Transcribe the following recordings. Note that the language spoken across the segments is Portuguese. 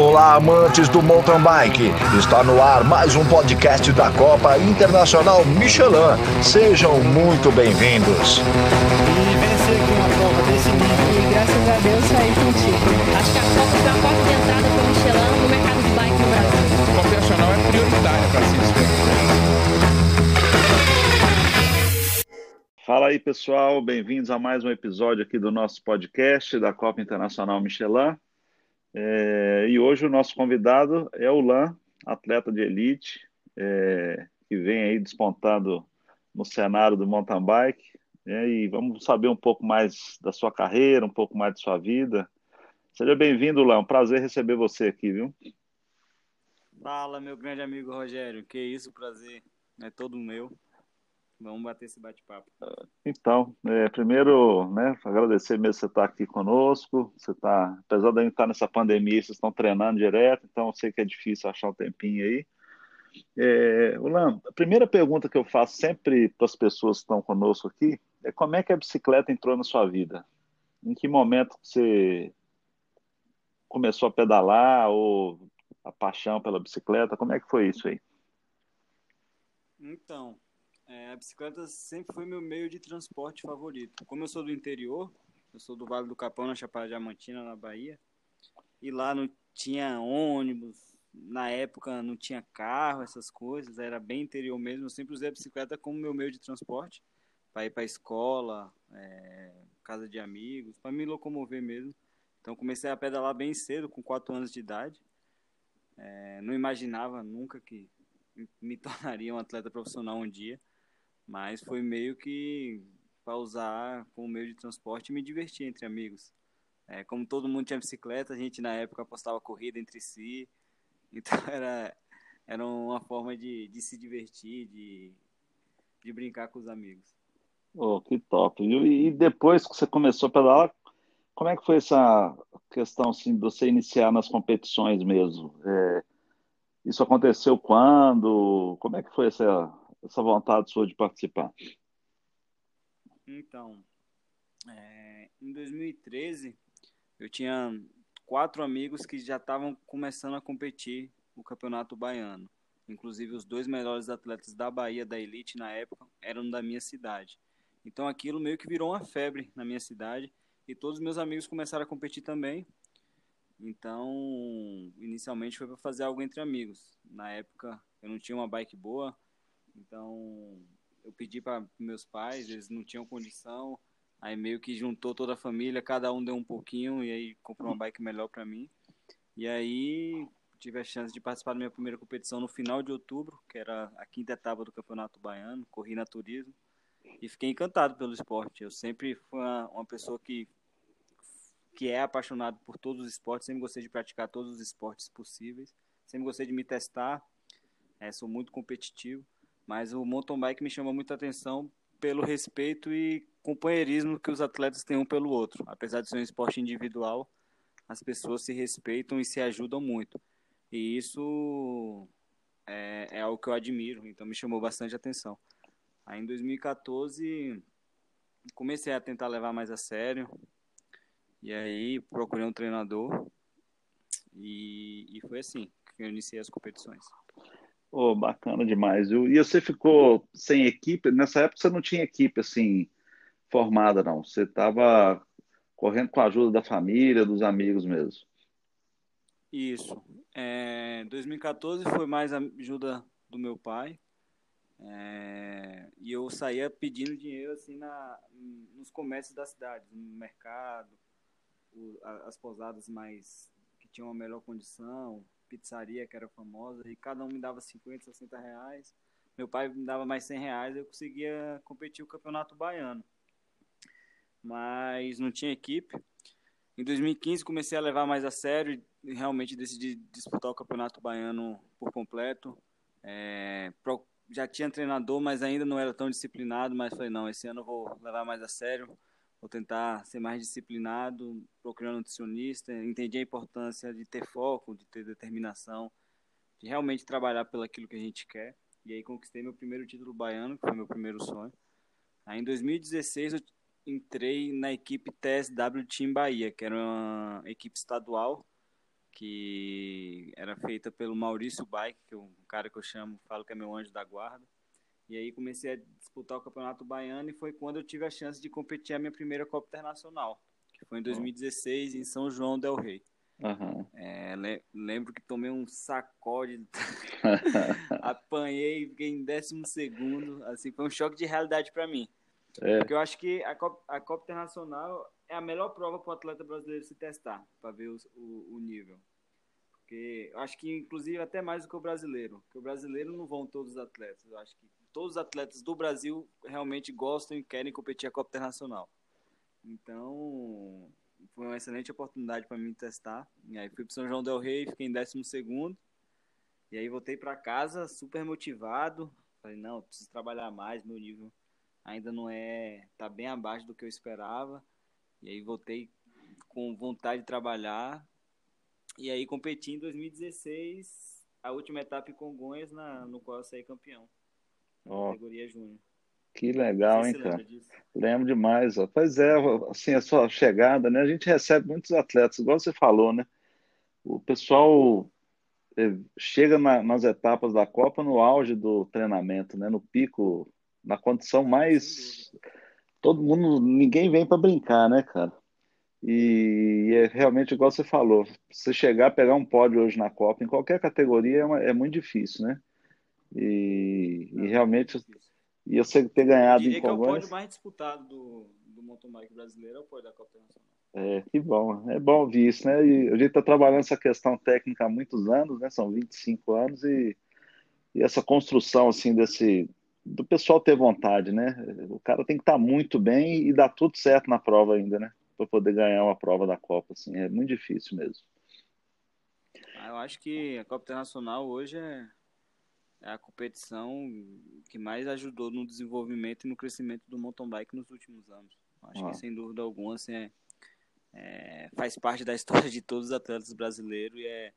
Olá, amantes do mountain bike. Está no ar mais um podcast da Copa Internacional Michelin. Sejam muito bem-vindos. Entrada Michelin no mercado de bike no Brasil. É para se Fala aí, pessoal. Bem-vindos a mais um episódio aqui do nosso podcast da Copa Internacional Michelin. É, e hoje o nosso convidado é o Lan, atleta de elite, é, que vem aí despontado no cenário do mountain bike. É, e vamos saber um pouco mais da sua carreira, um pouco mais de sua vida. Seja bem-vindo, Lan. Um prazer receber você aqui, viu? Fala, meu grande amigo Rogério. Que isso, prazer. É todo meu. Vamos bater esse bate-papo. Então, é, primeiro, né, agradecer mesmo você estar aqui conosco. Você tá, apesar de estar nessa pandemia, vocês estão treinando direto, então eu sei que é difícil achar um tempinho aí. É, Ulan, a primeira pergunta que eu faço sempre para as pessoas que estão conosco aqui é como é que a bicicleta entrou na sua vida? Em que momento você começou a pedalar ou a paixão pela bicicleta? Como é que foi isso aí? Então, é, a bicicleta sempre foi meu meio de transporte favorito. Como eu sou do interior, eu sou do Vale do Capão, na Chapada Diamantina, na Bahia, e lá não tinha ônibus, na época não tinha carro, essas coisas, era bem interior mesmo. Eu sempre usei a bicicleta como meu meio de transporte, para ir para escola, é, casa de amigos, para me locomover mesmo. Então comecei a pedalar bem cedo, com 4 anos de idade. É, não imaginava nunca que me tornaria um atleta profissional um dia mas foi meio que para usar como meio de transporte e me divertir entre amigos. É, como todo mundo tinha bicicleta, a gente na época apostava corrida entre si, então era, era uma forma de, de se divertir, de, de brincar com os amigos. Oh, que top. E depois que você começou a pedalar, como é que foi essa questão assim, de você iniciar nas competições mesmo? É, isso aconteceu quando? Como é que foi essa, essa vontade sua de participar? Então, é, em 2013, eu tinha quatro amigos que já estavam começando a competir no Campeonato Baiano. Inclusive, os dois melhores atletas da Bahia, da Elite, na época, eram da minha cidade. Então, aquilo meio que virou uma febre na minha cidade. E todos os meus amigos começaram a competir também. Então, inicialmente foi para fazer algo entre amigos. Na época, eu não tinha uma bike boa, então, eu pedi para meus pais, eles não tinham condição. Aí meio que juntou toda a família, cada um deu um pouquinho e aí comprou uma bike melhor para mim. E aí tive a chance de participar da minha primeira competição no final de outubro, que era a quinta etapa do Campeonato Baiano, corri na turismo e fiquei encantado pelo esporte. Eu sempre fui uma, uma pessoa que que é apaixonado por todos os esportes, sempre gostei de praticar todos os esportes possíveis, sempre gostei de me testar, é, sou muito competitivo. Mas o mountain bike me chama muita atenção pelo respeito e companheirismo que os atletas têm um pelo outro. Apesar de ser um esporte individual, as pessoas se respeitam e se ajudam muito. E isso é, é algo que eu admiro, então me chamou bastante atenção. Aí em 2014 comecei a tentar levar mais a sério. E aí procurei um treinador e, e foi assim que eu iniciei as competições. Oh, bacana demais. E você ficou sem equipe? Nessa época você não tinha equipe assim formada, não. Você estava correndo com a ajuda da família, dos amigos mesmo. Isso. É, 2014 foi mais ajuda do meu pai. É, e eu saía pedindo dinheiro assim na, nos comércios da cidade, no mercado, o, as pousadas mais que tinham uma melhor condição, pizzaria que era famosa, e cada um me dava 50, 60 reais. Meu pai me dava mais 100 reais, eu conseguia competir o campeonato baiano. Mas não tinha equipe. Em 2015 comecei a levar mais a sério e realmente decidi disputar o campeonato baiano por completo. É, já tinha treinador, mas ainda não era tão disciplinado, mas falei, não, esse ano eu vou levar mais a sério vou tentar ser mais disciplinado, procurar um nutricionista, entendi a importância de ter foco, de ter determinação, de realmente trabalhar pelo aquilo que a gente quer. E aí conquistei meu primeiro título baiano, que foi meu primeiro sonho. Aí em 2016 eu entrei na equipe TSW Team Bahia, que era uma equipe estadual que era feita pelo Maurício Bike, que é um cara que eu chamo, falo que é meu anjo da guarda. E aí comecei a disputar o Campeonato Baiano e foi quando eu tive a chance de competir a minha primeira Copa Internacional, que foi em 2016 em São João del Rei. Aham. É, le- lembro que tomei um sacode, apanhei, fiquei em décimo segundo, assim, foi um choque de realidade para mim. É. Porque eu acho que a Copa, a Copa Internacional é a melhor prova para o atleta brasileiro se testar, para ver os- o, o nível. Porque eu acho que, inclusive, até mais do que o brasileiro. Porque o brasileiro não vão todos os atletas. Eu acho que todos os atletas do Brasil realmente gostam e querem competir a Copa Internacional. Então, foi uma excelente oportunidade para mim testar. E aí fui para São João del Rei, fiquei em 12 segundo. E aí voltei para casa super motivado. Falei, não, preciso trabalhar mais, meu nível ainda não é, tá bem abaixo do que eu esperava. E aí voltei com vontade de trabalhar. E aí competi em 2016, a última etapa em Congonhas, na, no qual eu saí campeão, Ó, categoria júnior. que legal, hein, cara? Lembro demais. Ó. Pois é, assim, a sua chegada, né? A gente recebe muitos atletas, igual você falou, né? O pessoal eh, chega na- nas etapas da Copa no auge do treinamento, né? No pico, na condição mais. Todo mundo, ninguém vem para brincar, né, cara? E é realmente igual você falou. Você chegar, pegar um pódio hoje na Copa, em qualquer categoria, é, uma- é muito difícil, né? E, e Não, realmente, difícil. e você ter Eu ganhado em diria que é o Congonhas. pódio mais disputado do, do mountain bike brasileiro, é o pódio da Copa Internacional. É, que bom, é bom ouvir isso, né? E a gente está trabalhando essa questão técnica há muitos anos, né? São 25 anos e, e essa construção, assim, desse, do pessoal ter vontade, né? O cara tem que estar muito bem e dar tudo certo na prova ainda, né? Para poder ganhar uma prova da Copa, assim, é muito difícil mesmo. Ah, eu acho que a Copa Internacional hoje é, é a competição que mais ajudou no desenvolvimento e no crescimento do mountain bike nos últimos anos. Acho Ah. que, sem dúvida alguma, assim, é, é- faz parte da história de todos os atletas brasileiros e é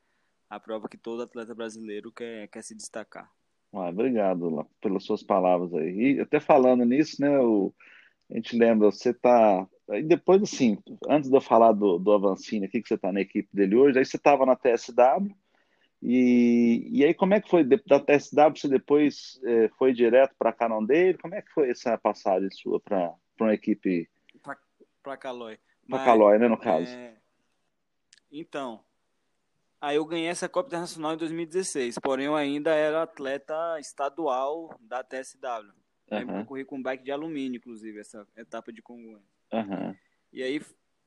a prova que todo atleta brasileiro quer, quer se destacar. Ah, obrigado lá, pelas suas palavras aí. E até falando nisso, né, o, a gente lembra, você tá. Aí depois, assim, antes de eu falar do, do Avancini aqui, que você está na equipe dele hoje, aí você estava na TSW, e, e aí como é que foi? Da TSW você depois eh, foi direto para a Canon dele? Como é que foi essa passagem sua para uma equipe, Pra Calói. para Calói, né, no caso? é, Então, aí eu ganhei essa Copa Internacional em 2016, porém eu ainda era atleta estadual da TSW. Que eu corri com bike de alumínio, inclusive, essa etapa de Congonhas. aham, E aí,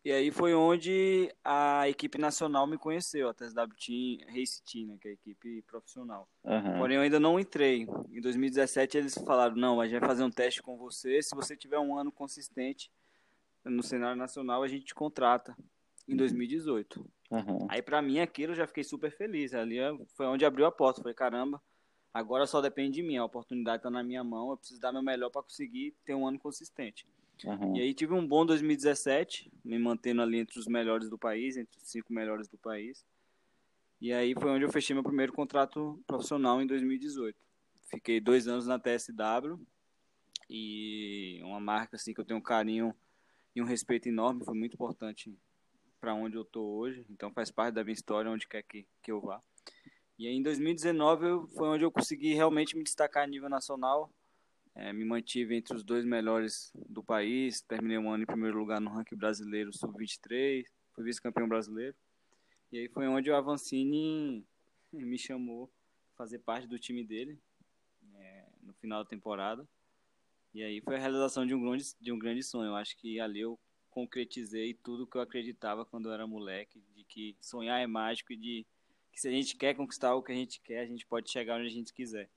e aí foi onde a equipe nacional me conheceu, a TSW Team, Race Team, né, que é a equipe profissional. aham, Porém, eu ainda não entrei. Em 2017, eles falaram: não, a gente vai fazer um teste com você. Se você tiver um ano consistente no cenário nacional, a gente te contrata. Em 2018. aham. Aí, pra mim, aquilo eu já fiquei super feliz. Ali foi onde abriu a porta. Falei: caramba, agora só depende de mim. A oportunidade tá na minha mão. Eu preciso dar meu melhor para conseguir ter um ano consistente. Aham. E aí, tive um bom 2017, me mantendo ali entre os melhores do país, entre os cinco melhores do país. E aí foi onde eu fechei meu primeiro contrato profissional em 2018. Fiquei dois anos na TSW e uma marca assim que eu tenho um carinho e um respeito enorme, foi muito importante para onde eu tô hoje. Então faz parte da minha história onde quer que, que eu vá. E aí em 2019 eu- foi onde eu consegui realmente me destacar a nível nacional. É, me mantive entre os dois melhores do país. Terminei um ano em primeiro lugar no ranking brasileiro sub-23, fui vice-campeão brasileiro. E aí foi onde o Avancini me chamou fazer parte do time dele é, no final da temporada. E aí foi a realização de um grande, de um grande sonho. Eu acho que ali eu concretizei tudo que eu acreditava quando eu era moleque, de que sonhar é mágico e de que se a gente quer conquistar o que a gente quer, a gente pode chegar onde a gente quiser.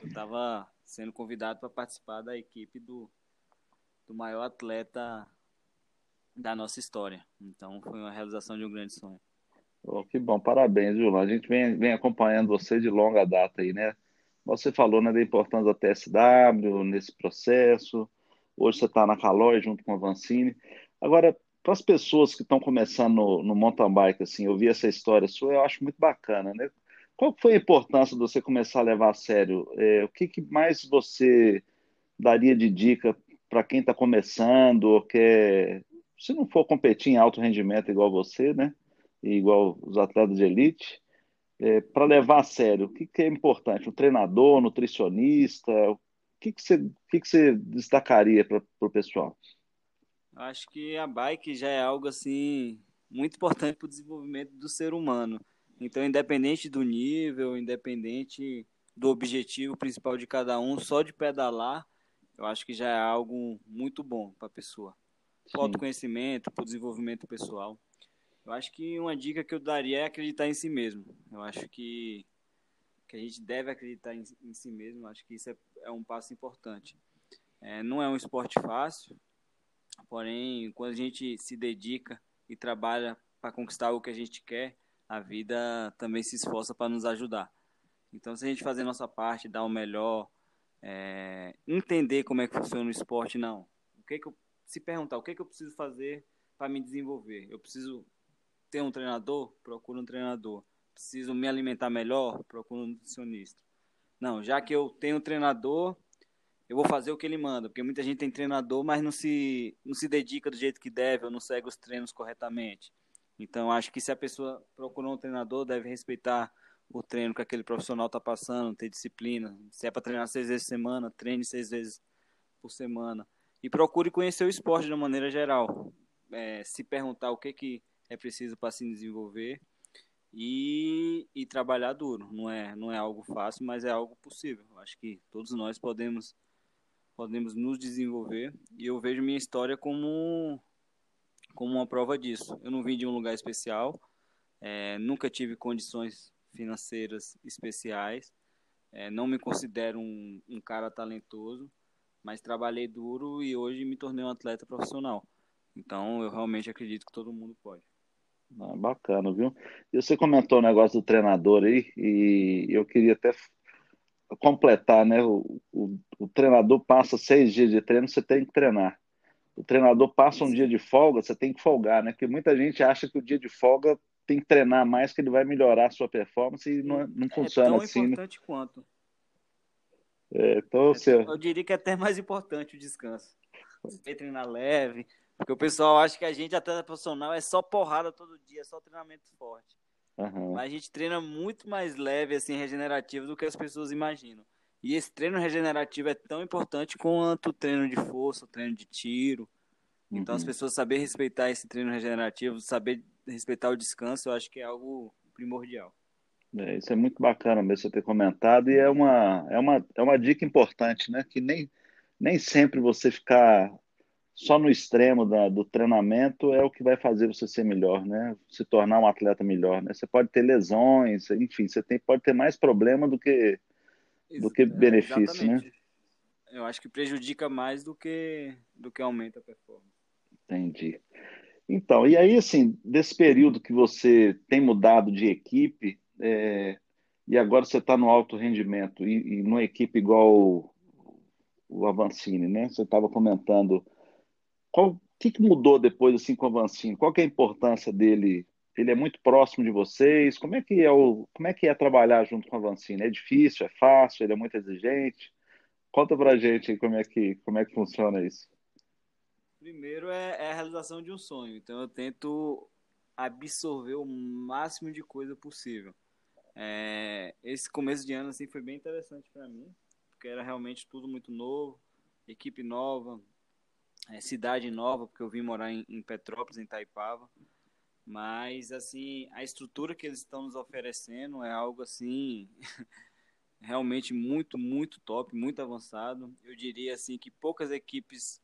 Eu estava sendo convidado para participar da equipe do, do maior atleta da nossa história. Então foi uma realização de um grande sonho. Oh, que bom, parabéns, Julan. A gente vem, vem acompanhando você de longa data aí, né? Você falou, né, da importância da TSW nesse processo. Hoje você está na Calói junto com a Vancini. Agora, para as pessoas que estão começando no, no mountain bike, assim, eu vi essa história sua, eu acho muito bacana, né? Qual foi a importância de você começar a levar a sério? É, o que, que mais você daria de dica para quem está começando ou quer, se não for competir em alto rendimento igual você, né? igual os atletas de elite, é, para levar a sério, o que, que, é importante? Um treinador, nutricionista? O que, que, você, o que, que você destacaria para o pessoal? Acho que a bike já é algo assim muito importante para o desenvolvimento do ser humano. Então, independente do nível, independente do objetivo principal de cada um, só de pedalar, eu acho que já é algo muito bom para a pessoa. Para o autoconhecimento, para o desenvolvimento pessoal. Eu acho que uma dica que eu daria é acreditar em si mesmo. Eu acho que, que a gente deve acreditar em, em si mesmo. Eu acho que isso é, é um passo importante. É, não é um esporte fácil, porém, quando a gente se dedica e trabalha para conquistar o que a gente quer, a vida também se esforça para nos ajudar. Então, se a gente fazer nossa parte, dar o melhor, é, entender como é que funciona o esporte, não. O que, que eu, se perguntar o que, que eu preciso fazer para me desenvolver, eu preciso ter um treinador, procuro um treinador. Preciso me alimentar melhor, procuro um nutricionista. Não, já que eu tenho um treinador, eu vou fazer o que ele manda, porque muita gente tem treinador, mas não se, não se dedica do jeito que deve, ou não segue os treinos corretamente. Então, acho que se a pessoa procurou um treinador, deve respeitar o treino que aquele profissional está passando, ter disciplina. Se é para treinar seis vezes por semana, treine seis vezes por semana. E procure conhecer o esporte de uma maneira geral. É, se perguntar o que, que é preciso para se desenvolver e, e trabalhar duro. Não é, não é algo fácil, mas é algo possível. Acho que todos nós podemos podemos nos desenvolver e eu vejo minha história como como uma prova disso. Eu não vim de um lugar especial, é, nunca tive condições financeiras especiais, é, não me considero um, um cara talentoso, mas trabalhei duro e hoje me tornei um atleta profissional. Então eu realmente acredito que todo mundo pode. Ah, bacana, viu? E você comentou o negócio do treinador aí, e eu queria até completar, né? O, o, o, treinador passa seis dias de treino, você tem que treinar. O treinador passa um dia de folga, você tem que folgar, né? Porque muita gente acha que o dia de folga tem que treinar mais, que ele vai melhorar a sua performance e não, não é funciona tão assim. É importante né? quanto. É, então, é, você... Eu diria que é até mais importante o descanso. Você treinar leve, porque o pessoal acha que a gente, atleta profissional, é só porrada todo dia, é só treinamento forte. Uhum. Mas a gente treina muito mais leve, assim, regenerativo do que as pessoas imaginam. E esse treino regenerativo é tão importante quanto o treino de força, o treino de tiro. Uhum. Então, as uhum. pessoas saber respeitar esse treino regenerativo, saber respeitar o descanso, eu acho que é algo primordial. É, isso é muito bacana mesmo você ter comentado e é uma, é uma, é uma dica importante, né? Que nem, nem sempre você ficar só no extremo da, do treinamento é o que vai fazer você ser melhor, né? Se tornar um atleta melhor, né? Você pode ter lesões, enfim, você tem, pode ter mais problema do que do que benefício, né? Eu acho que prejudica mais do que do que aumenta a performance. Entendi. Então, e aí, assim, desse período que você tem mudado de equipe, é, e agora você está no alto rendimento, e, e numa equipe igual o, o Avancini, né? Você estava comentando qual que, que mudou depois assim com o Avancini? Qual que é a importância dele? Ele é muito próximo de vocês? Como é que é o como é que é trabalhar junto com o Avancini? É difícil? É fácil? Ele é muito exigente? Conta pra gente como é que como é que funciona isso. Primeiro é, é a realização de um sonho. Então eu tento absorver o máximo de coisa possível. É, esse começo de ano assim foi bem interessante para mim, porque era realmente tudo muito novo, equipe nova, é, cidade nova, porque eu vim morar em, em Petrópolis, em Taipava. Mas, assim, a estrutura que eles estão nos oferecendo é algo, assim, realmente muito, muito top, muito avançado. Eu diria, assim, que poucas equipes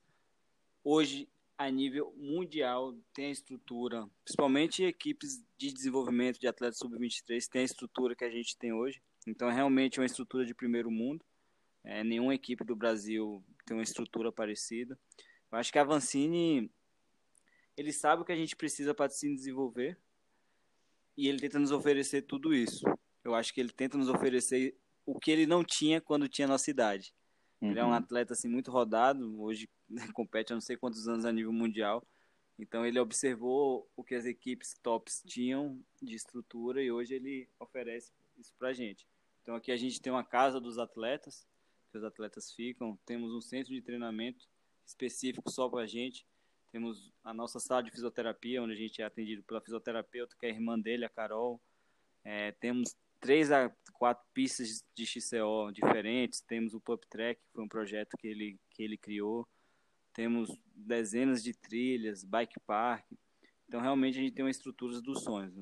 hoje, a nível mundial, têm a estrutura, principalmente equipes de desenvolvimento de atletas sub-23, têm a estrutura que a gente tem hoje. Então, é realmente uma estrutura de primeiro mundo. É, nenhuma equipe do Brasil tem uma estrutura parecida. Eu acho que a Vancini, ele sabe o que a gente precisa para se desenvolver e ele tenta nos oferecer tudo isso. Eu acho que ele tenta nos oferecer o que ele não tinha quando tinha nossa idade. Uhum. Ele é um uhum. atleta assim muito rodado, hoje compete há não sei quantos anos a nível mundial. Então ele observou o que as equipes tops tinham de estrutura e hoje ele oferece isso pra gente. Então aqui a gente tem uma casa dos atletas, que os atletas ficam, temos um centro de treinamento específico só para a gente. Temos a nossa sala de fisioterapia, onde a gente é atendido pela fisioterapeuta, que é a irmã dele, a Carol. É, temos três a quatro pistas de XCO diferentes. Temos o Pub Track, que foi um projeto que ele, que ele criou. Temos dezenas de trilhas, bike park. Então, realmente, a gente tem uma estrutura dos sonhos.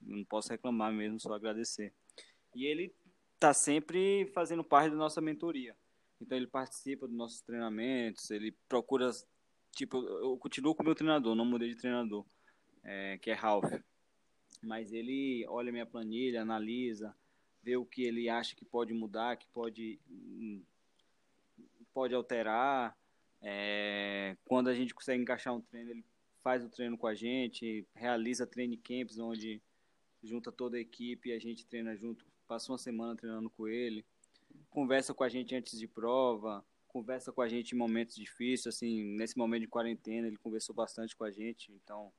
Não posso reclamar mesmo, só agradecer. E ele está sempre fazendo parte da nossa mentoria. Então, ele participa dos nossos treinamentos, ele procura. Tipo, eu continuo com o meu treinador, não mudei de treinador, é, que é Ralph mas ele olha minha planilha, analisa, vê o que ele acha que pode mudar, que pode, hum, pode alterar. É, quando a gente consegue encaixar um treino, ele faz o treino com a gente, realiza treino camps, onde junta toda a equipe a gente treina junto, passa uma semana treinando com ele, conversa com a gente antes de prova, conversa com a gente em momentos difíceis, assim, nesse momento de quarentena ele conversou bastante com a gente, então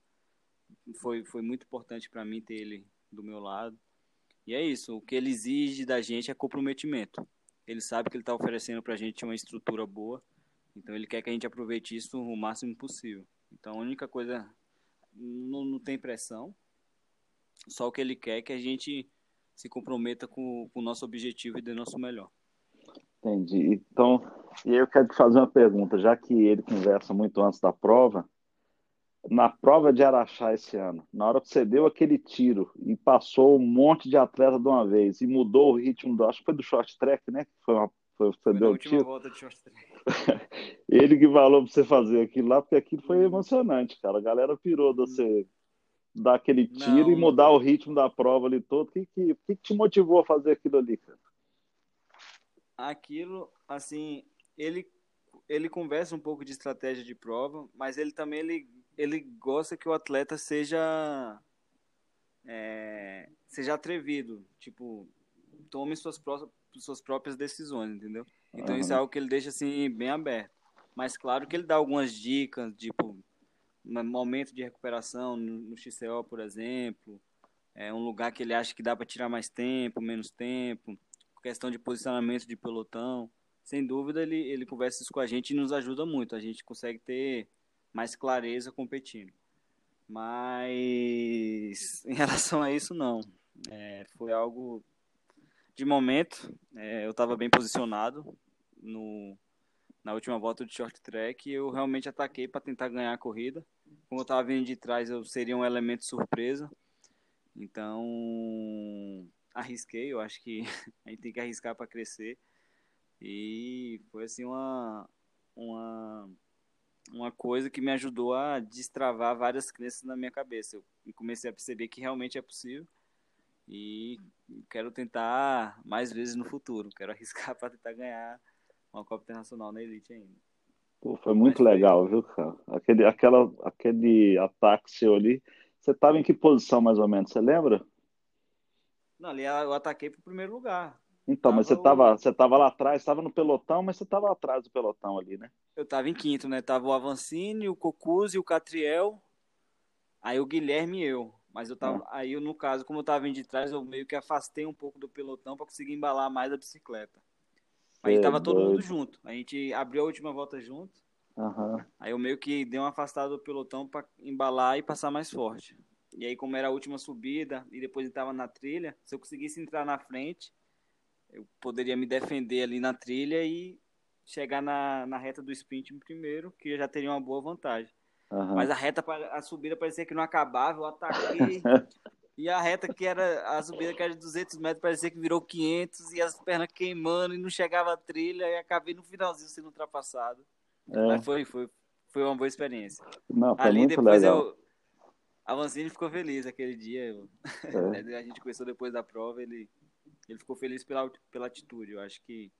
foi, foi muito importante para mim ter ele do meu lado. E é isso, o que ele exige da gente é comprometimento. Ele sabe que ele está oferecendo para a gente uma estrutura boa, então ele quer que a gente aproveite isso o máximo possível. Então a única coisa, não, não tem pressão, só o que ele quer é que a gente se comprometa com, com o nosso objetivo e dê nosso melhor. Entendi. Então, e eu quero te fazer uma pergunta, já que ele conversa muito antes da prova, na prova de Araxá esse ano, na hora que você deu aquele tiro e passou um monte de atleta de uma vez e mudou o ritmo do, acho que foi do short track, né? Que foi uma foi, foi deu última volta de short track. Ele que falou para você fazer aquilo lá, porque aquilo foi emocionante, cara. A galera pirou de você dar aquele tiro Não, e mudar o ritmo da prova ali todo. O que, que, que te motivou a fazer aquilo ali, cara? Aquilo, assim, ele ele conversa um pouco de estratégia de prova, mas ele também ele ele gosta que o atleta seja é, seja atrevido, tipo, tome suas, pró suas próprias decisões, entendeu? Então uhum. isso é algo que ele deixa assim bem aberto. Mas claro que ele dá algumas dicas, tipo, momento de recuperação no, no XCO, por exemplo, é um lugar que ele acha que dá para tirar mais tempo, menos tempo, questão de posicionamento de pelotão. Sem dúvida, ele, ele conversa isso com a gente e nos ajuda muito. A gente consegue ter mais clareza competindo. Mas em relação a isso, não. É, foi algo de momento. É, eu estava bem posicionado no, na última volta de short track e eu realmente ataquei para tentar ganhar a corrida. Como eu estava vindo de trás, eu seria um elemento surpresa. Então, arrisquei. Eu acho que a gente tem que arriscar para crescer. E foi assim uma, uma uma coisa que me ajudou a destravar várias crenças na minha cabeça. Eu comecei a perceber que realmente é possível e quero tentar mais vezes no futuro. Quero arriscar para tentar ganhar uma Copa Internacional na Elite ainda. Pô, foi muito Mas legal, viu, cara? Aquele, aquela, aquele ataque seu ali. Você estava em que posição mais ou menos? Você lembra? Não, ali eu ataquei para o primeiro lugar. Então, mas você estava você tava lá atrás, estava no pelotão, mas você estava atrás do pelotão ali, né? Eu estava em quinto, né? Tava o Avancini, o Cocuzzi, o Catriel, aí o Guilherme e eu. Mas eu tava, ah. aí eu, no caso, como eu estava vindo de trás, eu meio que afastei um pouco do pelotão para conseguir embalar mais a bicicleta. Aí é tava todo mundo junto. A gente abriu a última volta junto. Uhum. Aí eu meio que dei uma afastada do pelotão para embalar e passar mais forte. E aí, como era a última subida e depois estava na trilha, se eu conseguisse entrar na frente, eu poderia me defender ali na trilha e chegar na, na reta do sprint primeiro, que eu já teria uma boa vantagem. Uhum. Mas a reta, a subida parecia que não acabava, eu ataquei. e a reta que era, a subida que era de 200 metros, parecia que virou 500 e as pernas queimando e não chegava a trilha e acabei no finalzinho sendo ultrapassado. É. Mas foi, foi, foi uma boa experiência. Não, foi Ali muito depois legal. eu. A Vancini ficou feliz aquele dia. É. a gente começou depois da prova, ele ele ficou feliz pela, pela atitude. Eu acho que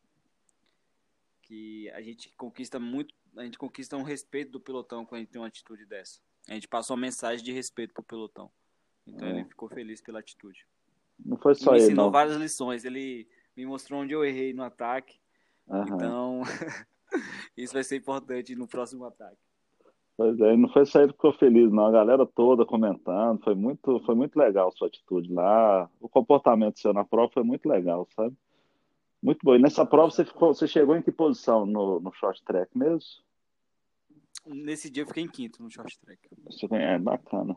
que a gente conquista muito, a gente conquista um respeito do pelotão quando a gente tem uma atitude dessa. A gente passa uma mensagem de respeito pro pelotão. Então é. ele ficou feliz pela atitude. Não foi só ele. Me ensinou várias lições. Ele me mostrou onde eu errei no ataque. Uhum. Então, isso vai ser importante no próximo ataque. Pois é, não foi que ficou feliz, não. A galera toda comentando, foi muito, foi muito legal a sua atitude lá. O comportamento seu na prova foi muito legal, sabe? Muito bom. E nessa prova você, ficou, você chegou em que posição no, no short track mesmo? Nesse dia eu fiquei em quinto no short track. É bacana.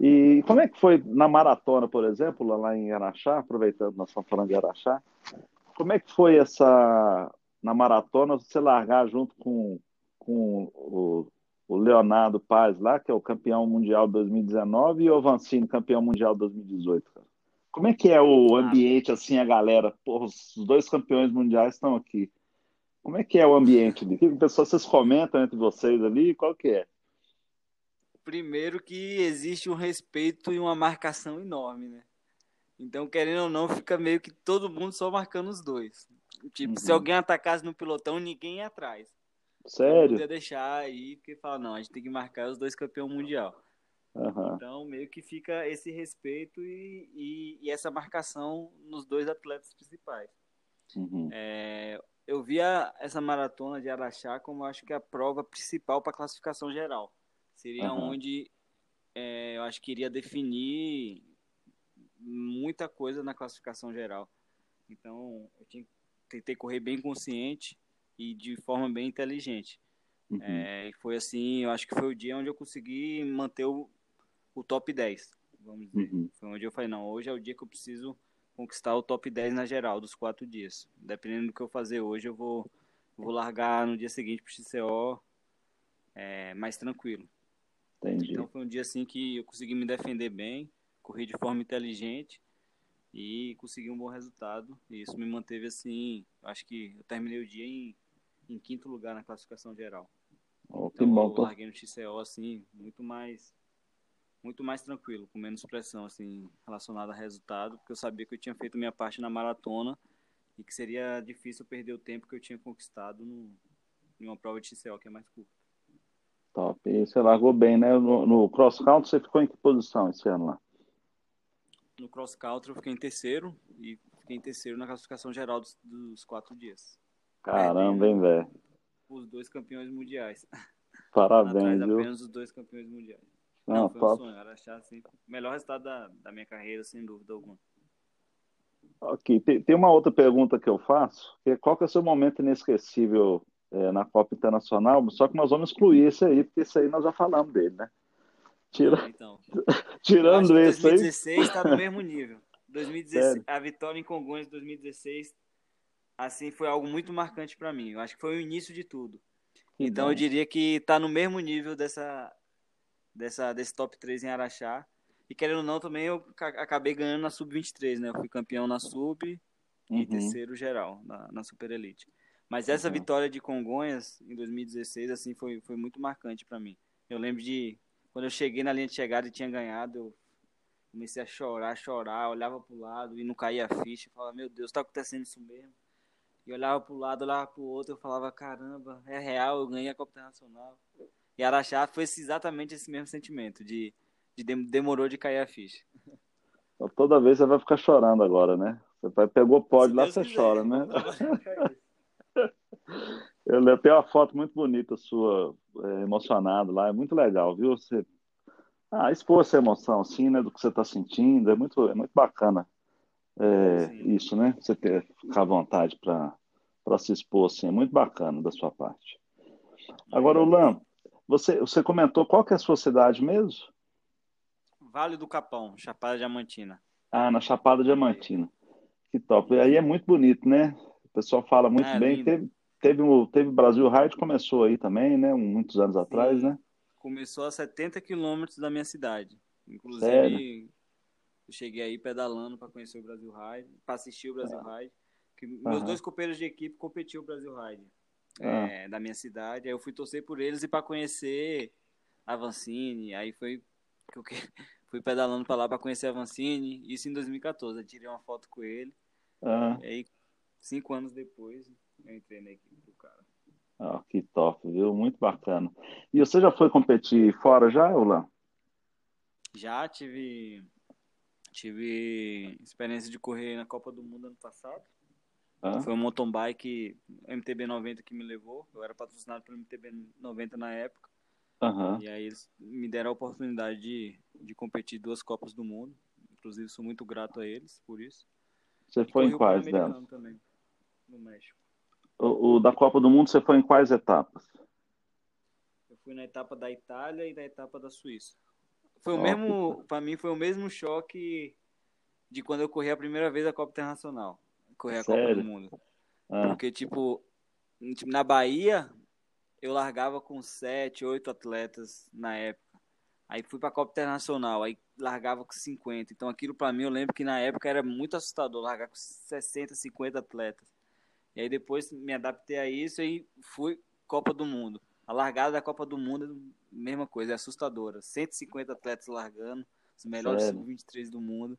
E como é que foi na maratona, por exemplo, lá em Araxá, aproveitando nós estamos falando de Araxá, como é que foi essa na maratona você largar junto com, com o, o Leonardo Paz lá, que é o campeão mundial 2019, e o Vancini, campeão mundial 2018, cara? Como é que é o ambiente, assim, a galera? Porra, os dois campeões mundiais estão aqui. Como é que é o ambiente ali? Que pessoas vocês comentam entre vocês ali? Qual que é? Primeiro que existe um respeito e uma marcação enorme, né? Então, querendo ou não, fica meio que todo mundo só marcando os dois. Tipo, se Uhum. alguém atacasse no pilotão, ninguém ia atrás. Não Sério? podia deixar aí, porque fala, não, a gente tem que marcar os dois campeões mundial. Aham. Então, meio que fica esse respeito e, e, e essa marcação nos dois atletas principais. Uhum. É, eu via essa maratona de Araxá como acho que a prova principal para a classificação geral. Seria Aham. onde é, eu acho que iria definir muita coisa na classificação geral. Então, eu tinha, tentei correr bem consciente e de forma bem inteligente. Uhum. É, foi assim, eu acho que foi o dia onde eu consegui manter o, o top 10, vamos dizer. Uhum. Foi onde eu falei, não, hoje é o dia que eu preciso conquistar o top 10 na geral, dos quatro dias. Dependendo do que eu fazer hoje, eu vou, vou largar no dia seguinte pro XCO é, mais tranquilo. Entendi. Então foi um dia assim que eu consegui me defender bem, corri de forma inteligente e consegui um bom resultado. E isso me manteve assim, acho que eu terminei o dia em, em quinto lugar na classificação geral. Oh, que Então bom. eu larguei no XCO assim, muito mais muito mais tranquilo, com menos pressão assim relacionada a resultado, porque eu sabia que eu tinha feito minha parte na maratona e que seria difícil perder o tempo que eu tinha conquistado no, em uma prova de XCO que é mais curta. Top. E você largou bem, né? No, no cross country você ficou em que posição esse ano lá? No cross country eu fiquei em terceiro e fiquei em terceiro na classificação geral dos, dos quatro dias. Caramba, hein, velho? Os dois campeões mundiais. Parabéns, viu? apenas dos dois campeões mundiais. Não, Não, foi um top. sonho. Era achar assim, o melhor resultado da, da minha carreira, sem dúvida alguma. Ok, tem, tem uma outra pergunta que eu faço, que é qual que é o seu momento inesquecível é, na Copa Internacional? Só que nós vamos excluir esse aí, porque esse aí nós já falamos dele, né? Tira- Então, tirando esse aí, 2016 está no mesmo nível. 2016, Sério? a vitória em Congonhas de 2016, assim, foi algo muito marcante para mim. Eu acho que foi o início de tudo. Que Então bom. eu diria que está no mesmo nível dessa, dessa, desse top 3 em Araxá. E querendo ou não, também eu ca- acabei ganhando na Sub-23, né? Eu fui campeão na Sub e Uhum. terceiro geral na, na Super Elite. Mas essa Uhum. vitória de Congonhas em 2016, assim, foi, foi muito marcante para mim. Eu lembro de quando eu cheguei na linha de chegada e tinha ganhado, eu comecei a chorar, chorar, olhava pro lado e não caía a ficha, falava, meu Deus, tá acontecendo isso mesmo. E olhava pro lado, olhava pro outro, eu falava, caramba, é real, eu ganhei a Copa Internacional. E Araxá foi exatamente esse mesmo sentimento, de, de dem- demorou de cair a ficha. Então, Toda vez você vai ficar chorando agora, né? Você vai, pegou pódio lá, Deus você quiser. chora, né? Eu le- tenho uma foto muito bonita sua, é, emocionado lá, é muito legal, viu? Você ah, expor essa emoção, assim, né, do que você está sentindo, é muito, é muito bacana é, Sim. isso, né? Você ter, ficar à vontade para se expor, assim, é muito bacana da sua parte. Agora, Lan, você, você comentou qual que é a sua cidade mesmo? Vale do Capão, Chapada Diamantina. Ah, na Chapada Diamantina. Que top. E aí é muito bonito, né? O pessoal fala muito É, bem. lindo. Teve, teve o teve o Brasil Ride, começou aí também, né? Muitos anos atrás, né? Começou a 70 quilômetros da minha cidade. Inclusive, Sério? Eu cheguei aí pedalando para conhecer o Brasil Ride, para assistir o Brasil Ride. Que meus Aham. dois companheiros de equipe competiam o Brasil Ride Ah. é, da minha cidade. Aí eu fui torcer por eles e para conhecer a Vancini. Aí foi que eu fui pedalando para lá para conhecer a Vancini. Isso em 2014. Eu tirei uma foto com ele. Ah, E aí, cinco anos depois, eu entrei na equipe do cara. ah, que top, viu? Muito bacana. E você já foi competir fora já, Lan? Já tive tive experiência de correr na Copa do Mundo ano passado. Ah, Foi um mountain bike MTB 90 que me levou. Eu era patrocinado pelo MTB 90 na época. Aham. E aí eles me deram a oportunidade de, de competir duas Copas do Mundo. Inclusive sou muito grato a eles por isso. Você E foi em quais delas? também, no México. O, o da Copa do Mundo, você foi em quais etapas? Eu fui na etapa da Itália e da etapa da Suíça. Foi o mesmo, para mim foi o mesmo choque de quando eu corri a primeira vez a Copa Internacional, correr a Copa Sério? do Mundo. Ah, Porque tipo, tipo, na Bahia eu largava com sete, oito atletas na época. Aí fui pra Copa Internacional, aí largava com 50. Então aquilo pra mim eu lembro que na época era muito assustador largar com 60, 50 atletas. E aí depois me adaptei a isso e fui Copa do Mundo. A largada da Copa do Mundo a mesma coisa, é assustadora. 150 atletas largando, os melhores Sério? sub-23 do mundo.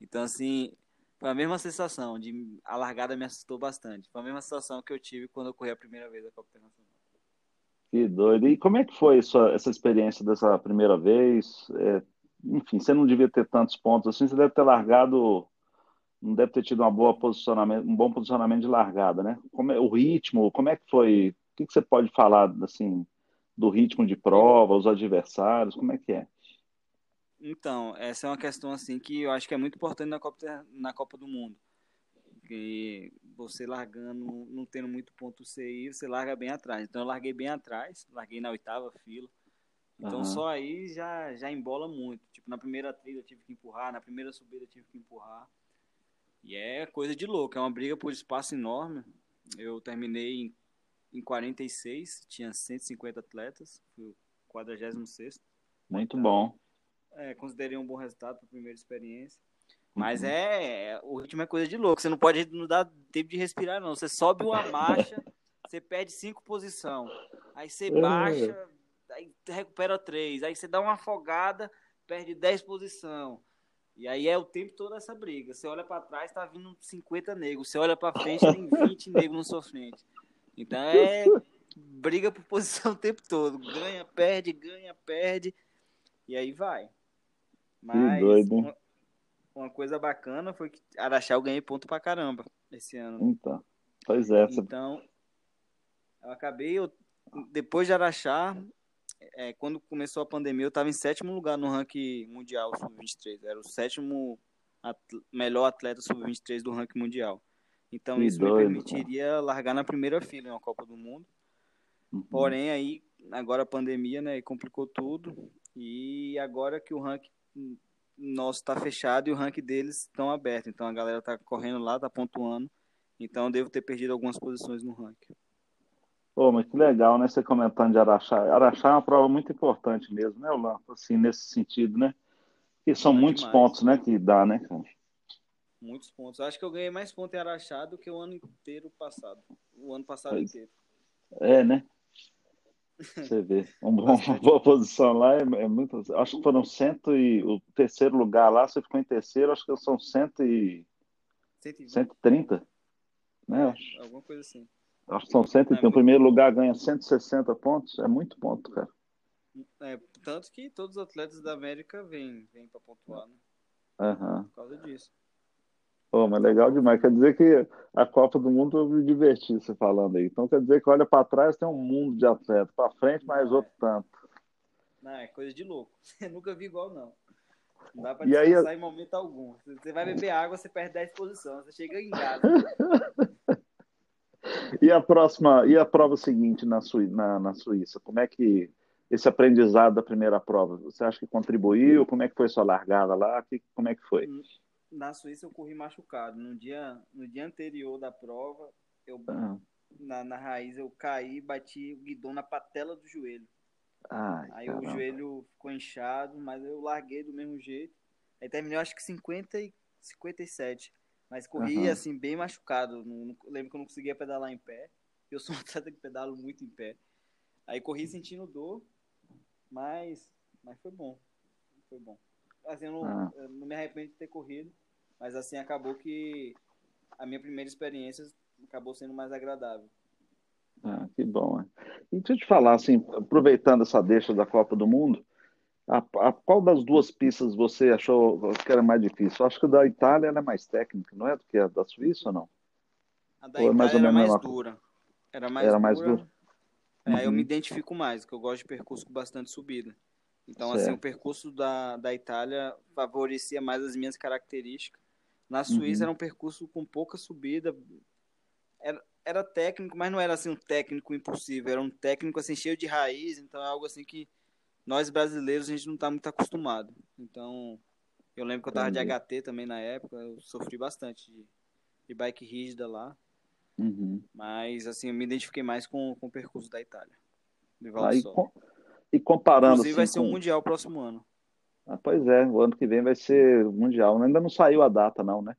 Então assim, foi a mesma sensação de a largada me assustou bastante. Foi a mesma sensação que eu tive quando eu corri a primeira vez a Copa Internacional. que doido. E como é que foi sua, essa experiência dessa primeira vez? É, enfim, você não devia ter tantos pontos assim, você deve ter largado, não deve ter tido uma boa posicionamento, um bom posicionamento de largada, né? Como é, o ritmo, como é que foi? O que que você pode falar assim do ritmo de prova, os adversários, como é que é? Então, essa é uma questão assim que eu acho que é muito importante na Copa, na Copa do Mundo. Que você largando, não tendo muito ponto CI, você larga bem atrás. Então eu larguei bem atrás, larguei na oitava fila. Então Aham. só aí já, já embola muito. Tipo, na primeira trilha eu tive que empurrar, na primeira subida eu tive que empurrar. E é coisa de louco, é uma briga por espaço enorme. Eu terminei em, em 46, tinha 150 atletas, fui o 46 Muito bom. é, considerei um bom resultado para a primeira experiência. Mas é, é- o ritmo é coisa de louco. Você não pode não dá tempo de respirar, não. Você sobe uma marcha, você perde cinco posição. Aí você É. baixa, aí recupera três. Aí você dá uma afogada, perde 10 posição. E aí é o tempo todo essa briga. Você olha para trás, tá vindo 50 negros. Você olha para frente, tem 20 negros na sua frente. Então é briga por posição o tempo todo. Ganha, perde, ganha, perde. E aí vai. Mas doido, uma, uma coisa bacana foi que Araxá eu ganhei ponto pra caramba esse ano. Então, pois é, Então, eu acabei, eu- depois de Araxá, é, quando começou a pandemia, eu estava em sétimo lugar no ranking mundial sub-23. Era o sétimo atl- melhor atleta sub-23 do ranking mundial. Então, Que isso doido, me permitiria largar na primeira fila em uma Copa do Mundo. Uhum. Porém, aí, agora a pandemia, né, complicou tudo. E agora que o ranking nosso está fechado e o ranking deles estão aberto. Então, a galera tá correndo lá, tá pontuando. Então, eu devo ter perdido algumas posições no ranking. Pô, mas que legal, né? Você comentando de Araxá. Araxá é uma prova muito importante mesmo, né, Orlando? Assim, nesse sentido, né? Porque são É muitos demais. pontos, né, que dá, né, cara? Muitos pontos. Acho que eu ganhei mais pontos em Araxá do que o ano inteiro passado. O ano passado Pois. inteiro. É, né? Você vê. Um bom- uma boa posição lá é, é muito. Acho que foram cento e. O terceiro lugar lá, você ficou em terceiro, acho que são cento e, 120, 130. Né? Acho, alguma coisa assim. acho que são 130. É O primeiro lugar ganha 160 pontos. É muito ponto, cara. É, tanto que todos os atletas da América vêm, vêm para pontuar, né? Aham. Por causa disso. Pô, mas legal demais. Quer dizer que a Copa do Mundo eu me diverti você falando aí. Então quer dizer que olha para trás tem um mundo de atleta, para frente mais Não, outro tanto. Não, é coisa de louco. Eu nunca vi igual, não. Não dá pra E aí- descansar em momento algum. Você vai beber água, você perde 10 posições. Você chega em casa. E a próxima, e a prova seguinte na, Sui, na, na Suíça? Como é que esse aprendizado da primeira prova, você acha que contribuiu? Como é que foi sua largada lá? Que, como é que foi? Na Suíça eu corri machucado. No dia, no dia anterior da prova, eu, Ah, na, na raiz eu caí e bati o guidão na patela do joelho. ai, Aí caramba. o joelho ficou inchado, mas eu larguei do mesmo jeito. Aí terminei, acho que 50 e 57. Mas corri, Aham. assim, bem machucado. Não, não- lembro que eu não conseguia pedalar em pé. Eu sou um atleta que pedalo muito em pé. Aí corri sentindo dor, mas, mas foi bom. Foi bom. Assim, eu não, Ah. eu não me arrependo de ter corrido, mas assim, acabou que a minha primeira experiência acabou sendo mais agradável. Ah, que bom. né? E deixa eu te falar, assim, aproveitando essa deixa da Copa do Mundo, a, a- qual das duas pistas você achou que era mais difícil? Eu acho que a da Itália ela é mais técnica, não é? Do que a da Suíça ou não? A da Ou é mais Itália ou era mais dura. Era mais Era mais dura. dura? É, aí eu Uhum. me identifico mais, que eu gosto de percurso com bastante subida. Então, assim, Certo. o percurso da, da Itália favorecia mais as minhas características. Na Suíça Uhum. era um percurso com pouca subida. Era, era técnico, mas não era assim um técnico impossível, era um técnico assim cheio de raiz, então é algo assim que nós brasileiros a gente não está muito acostumado. Então, eu lembro que eu tava de HT também na época, eu sofri bastante de, de bike rígida lá. Uhum. Mas assim, eu me identifiquei mais com, com o percurso da Itália. Aí, com, e comparando Inclusive assim, vai ser com... um mundial próximo ano. Ah, pois é, o ano que vem vai ser mundial. Ainda não saiu a data não, né?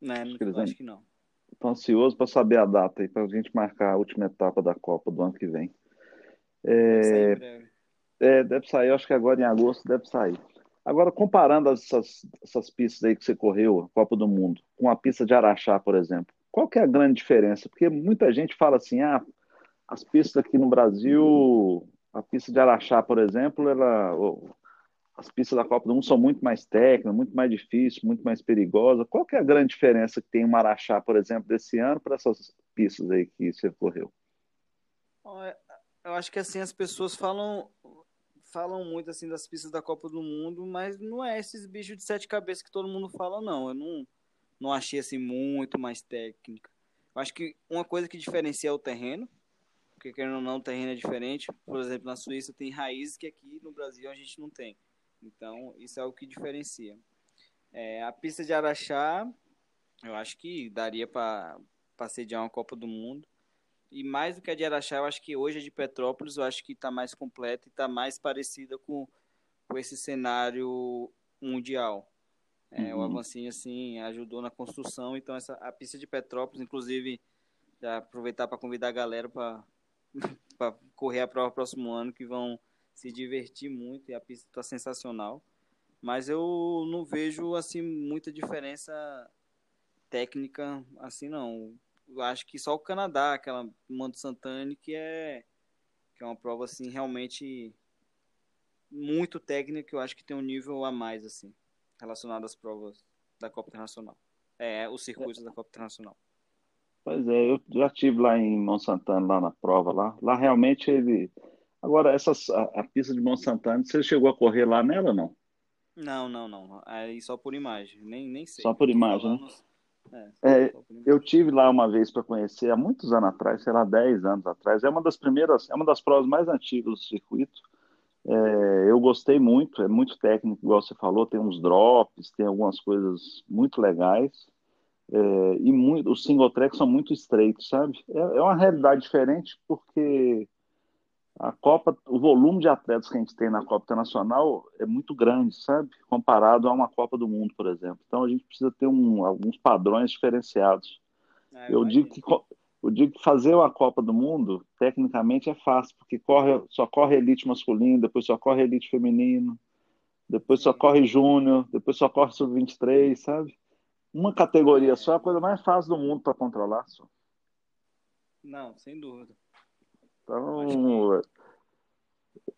Né, Acho não, que eles acho que não. Estou ansioso para saber a data aí, para a gente marcar a última etapa da Copa do ano que vem. É, breve. é, deve sair, acho que agora em agosto deve sair. Agora, comparando essas, essas pistas aí que você correu, a Copa do Mundo, com a pista de Araxá, por exemplo, qual que é a grande diferença? Porque muita gente fala assim, ah, as pistas aqui no Brasil, a pista de Araxá, por exemplo, ela, as pistas da Copa do Mundo são muito mais técnicas, muito mais difíceis, muito mais perigosas. Qual que é a grande diferença que tem o Araxá, por exemplo, desse ano para essas pistas aí que você correu? Eu acho que assim as pessoas falam falam muito assim das pistas da Copa do Mundo, mas não é esses bichos de sete cabeças que todo mundo fala não. Eu não não achei assim muito mais técnica. Eu acho que uma coisa que diferencia é o terreno, porque querendo ou não, o terreno é diferente. Por exemplo, na Suíça tem raízes que aqui no Brasil a gente não tem. Então, isso é o que diferencia. É, a pista de Araxá, eu acho que daria para sediar uma Copa do Mundo. E mais do que a de Araxá, eu acho que hoje a de Petrópolis, eu acho que está mais completa e está mais parecida com, com esse cenário mundial. É, O Uhum. Avancini, assim, ajudou na construção. Então, essa, a pista de Petrópolis, inclusive, já aproveitar para convidar a galera para correr a prova próximo ano, que vão se divertir muito e a pista está sensacional. Mas eu não vejo, assim, muita diferença técnica, assim, não. Eu acho que só o Canadá, aquela Mando Santana, que é, que é uma prova, assim, realmente muito técnica, eu acho que tem um nível a mais, assim, relacionado às provas da Copa Internacional. É, os circuitos da Copa Internacional. Pois é, eu já tive lá em Monsantana, lá na prova lá. Lá realmente ele. Agora, essas, a, a pista de Monsantana, você chegou a correr lá nela ou não? Não, não, não. Aí só por imagem. Nem, nem sei. Só por imagem, né? É, É, só por imagem. Eu tive lá uma vez para conhecer, há muitos anos atrás, sei lá, 10 anos atrás. É uma das primeiras, é uma das provas mais antigas do circuito. É, eu gostei muito, é muito técnico, igual você falou, tem uns drops, tem algumas coisas muito legais. É, e muito, os single tracks são muito estreitos, sabe? É, é uma realidade diferente porque a Copa, o volume de atletas que a gente tem na Copa Internacional é muito grande, sabe? Comparado a uma Copa do Mundo, por exemplo. Então a gente precisa ter um, alguns padrões diferenciados. É, Eu digo que eu digo que fazer uma Copa do Mundo, tecnicamente, é fácil, porque corre, só corre elite masculino, depois só corre elite feminino, depois só corre júnior, depois só corre sub-23, sabe? Uma categoria só é a coisa mais fácil do mundo para controlar. Só. Não, sem dúvida. Então,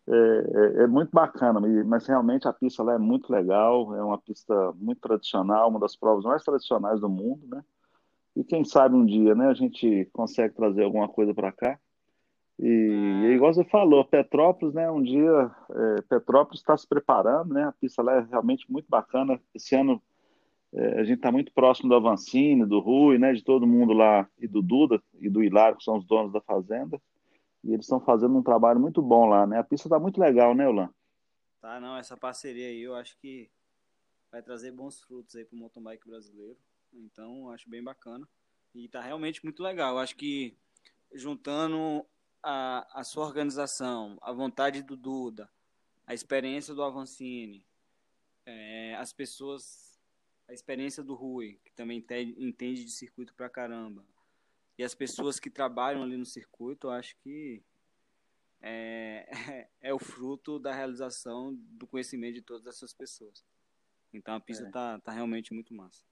é, é- é muito bacana, mas realmente a pista lá é muito legal, é uma pista muito tradicional, uma das provas mais tradicionais do mundo, né? E quem sabe um dia, né, a gente consegue trazer alguma coisa para cá. E, e é igual você falou, Petrópolis, né? Um dia é, Petrópolis está se preparando, né? A pista lá é realmente muito bacana. Esse ano a gente está muito próximo do Avancini, do Rui, né? De todo mundo lá e do Duda e do Hilário, que são os donos da fazenda. E eles estão fazendo um trabalho muito bom lá, né? A pista está muito legal, né, Ulan? Tá, não, essa parceria aí eu acho que vai trazer bons frutos aí pro mountain bike brasileiro. Então, acho bem bacana. E tá realmente muito legal. Eu acho que juntando a, a sua organização, a vontade do Duda, a experiência do Avancini, é, as pessoas, a experiência do Rui, que também entende, entende de circuito pra caramba, e as pessoas que trabalham ali no circuito, eu acho que é, é o fruto da realização do conhecimento de todas essas pessoas. Então a pista É. tá, tá realmente muito massa.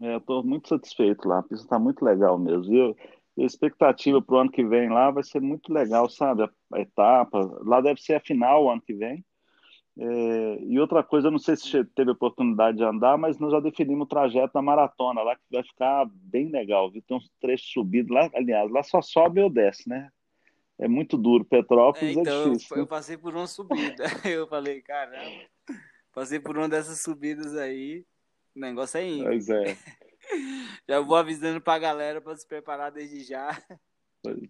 É, eu estou muito satisfeito lá. A pista está muito legal mesmo. E eu, a expectativa para o ano que vem lá vai ser muito legal, sabe? A etapa. Lá deve ser a final o ano que vem. É, e outra coisa, eu não sei se você teve oportunidade de andar, mas nós já definimos o trajeto da maratona lá, que vai ficar bem legal, viu? Tem uns trechos subidos lá, aliás, lá só sobe ou desce, né? É muito duro. É, Petrópolis é, então, eu, difícil. eu passei por uma subida. Eu falei, caramba, passei por uma dessas subidas aí. O negócio é ímpar. Pois é. Já vou avisando pra galera pra se preparar desde já.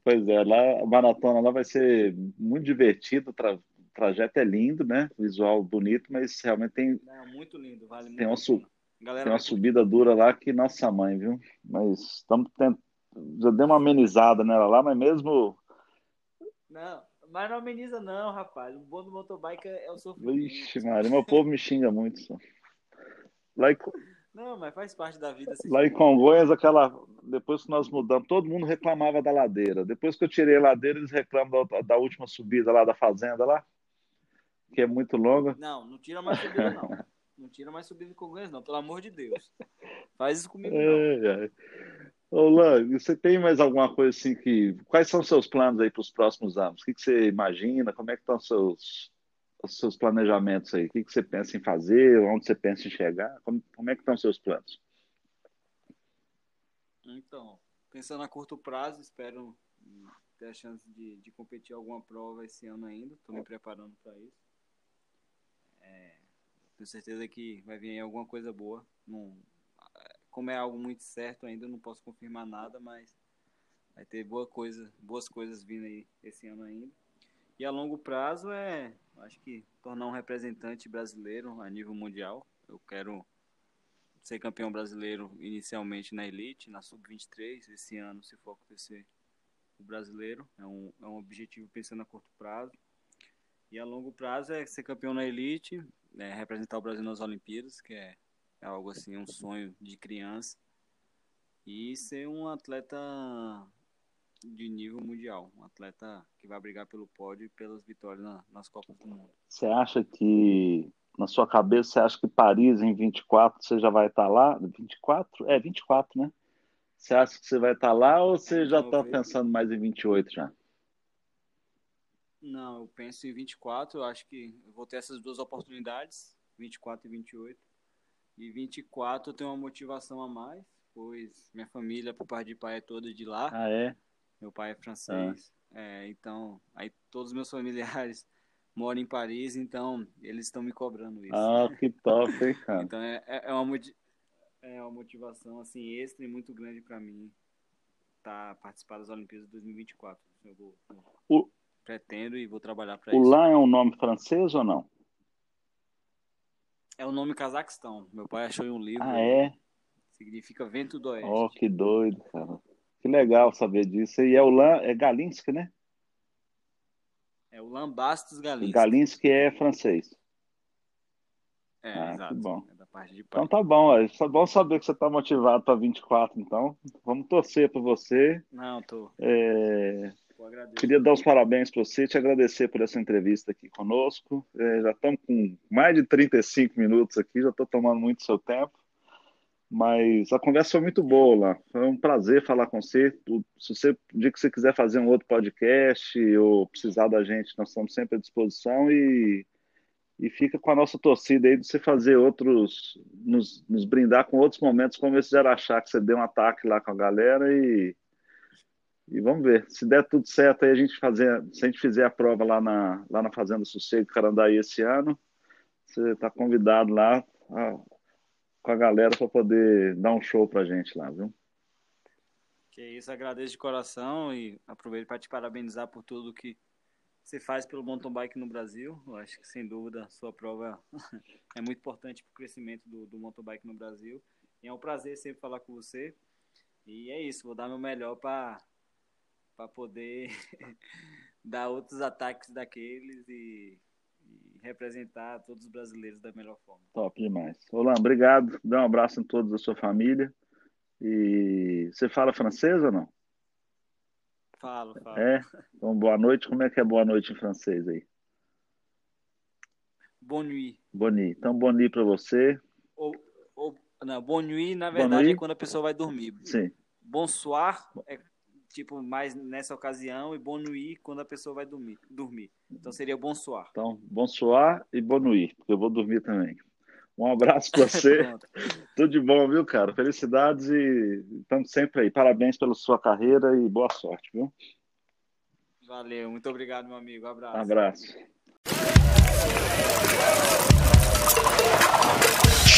Pois é, lá a maratona lá vai ser muito divertido, tra trajeto é lindo, né? Visual bonito, mas realmente tem, Não, muito lindo, vale tem muito. uma, su Galera, tem uma subida dura lá que nossa mãe, viu? Mas estamos tentando, já deu uma amenizada nela lá, mas mesmo, Não, mas não ameniza não, rapaz. O bom do motobike é é o sofrimento. vixe, Maria, meu povo me xinga muito. Só. Lá em, Não, mas faz parte da vida. se lá em. Congonhas, aquela, depois que nós mudamos, todo mundo reclamava da ladeira. Depois que eu tirei a ladeira, eles reclamam da, da última subida lá da fazenda lá, que é muito longa. Não, não tira mais subida não. Não tira mais subida com Congonhas não, pelo amor de Deus. Faz isso comigo não. Ai. Ô, Lan, você tem mais alguma coisa assim que. Quais são os seus planos aí para os próximos anos? O que que você imagina? Como é que estão os seus, os seus planejamentos aí? O que que você pensa em fazer? Onde você pensa em chegar? Como, como é que estão os seus planos? Então, pensando a curto prazo, espero ter a chance de, de competir em alguma prova esse ano ainda. Estou me preparando para isso. É, tenho certeza que vai vir alguma coisa boa. Não, como é algo muito certo ainda, não posso confirmar nada, mas vai ter boa coisa, boas coisas vindo aí esse ano ainda. E a longo prazo é, acho que tornar um representante brasileiro a nível mundial. Eu quero ser campeão brasileiro inicialmente na Elite, na Sub-23, esse ano, se for acontecer o brasileiro. É um, é um objetivo pensando a curto prazo. E a longo prazo é ser campeão na Elite, né, representar o Brasil nas Olimpíadas, que é, é algo assim, um sonho de criança. E ser um atleta de nível mundial, um atleta que vai brigar pelo pódio e pelas vitórias na- nas Copas do Mundo. Você acha que, na sua cabeça, você acha que Paris em 24 você já vai estar lá? 24? É, 24, né? Você acha que você vai estar lá ou você já está pensando mais em 28 já? Não, eu penso em 24, eu acho que eu vou ter essas duas oportunidades, 24 e 28. E 24 eu tenho uma motivação a mais, pois minha família, por parte de pai, é toda de lá. Ah, é? Meu pai é francês, é, então aí todos os meus familiares moram em Paris, então eles estão me cobrando isso. Ah, que top, hein, cara? Então é, é, é uma, é uma motivação assim extra e muito grande para mim tá participar das Olimpíadas de 2024. Eu vou, O- pretendo e vou trabalhar para O isso. Lan é um nome francês ou não? É o nome Cazaquistão. Meu pai achou em um livro. Ah, é? Significa vento do oeste. Oh, que doido, cara. Que legal saber disso. E é o Lan, é Galinski, né? É o Lambastos Galinski. Galinski é francês. É, Ah, que exato. bom. É da parte de pai. Então tá bom, é só bom saber que você está motivado para 24, então. Vamos torcer para você. Não, tô. É, agradeço. Queria dar os parabéns para você, te agradecer por essa entrevista aqui conosco. É, já estamos com mais de 35 minutos aqui, já estou tomando muito seu tempo. Mas a conversa foi muito boa lá. Foi um prazer falar com você. Se você o dia que você quiser fazer um outro podcast ou precisar da gente, nós estamos sempre à disposição e, e fica com a nossa torcida aí de você fazer outros, nos, nos brindar com outros momentos como esse de Araxá, que você deu um ataque lá com a galera e, e vamos ver. Se der tudo certo aí, a gente fazer, se a gente fizer a prova lá na, lá na Fazenda Sossego Carandaí esse ano, você está convidado lá a- com a galera para poder dar um show pra gente lá, viu? Que isso, agradeço de coração e aproveito para te parabenizar por tudo que você faz pelo mountain bike no Brasil. Eu acho que, sem dúvida, sua prova é muito importante para o crescimento do, do mountain bike no Brasil. E é um prazer sempre falar com você. E é isso, vou dar meu melhor para poder dar outros ataques daqueles e, e representar todos os brasileiros da melhor forma. Top demais. Olá, obrigado. Dá um abraço em todos da sua família. E você fala francês ou não? Falo, falo. É? Então, boa noite. Como é que é boa noite em francês aí? Bonne nuit. Boni. Então, boni para você. Ou, ou, não, bonne nuit, na verdade, nuit? é quando a pessoa vai dormir. Sim. Bonsoir é tipo mais nessa ocasião e bonne nuit quando a pessoa vai dormir. dormir. Então seria bonsoir. Então, bonsoir e boa noite, porque eu vou dormir também. Um abraço para você. Tudo de bom, viu, cara? Felicidades e estamos sempre aí. Parabéns pela sua carreira e boa sorte, viu? Valeu, muito obrigado, meu amigo. Abraço. Um abraço.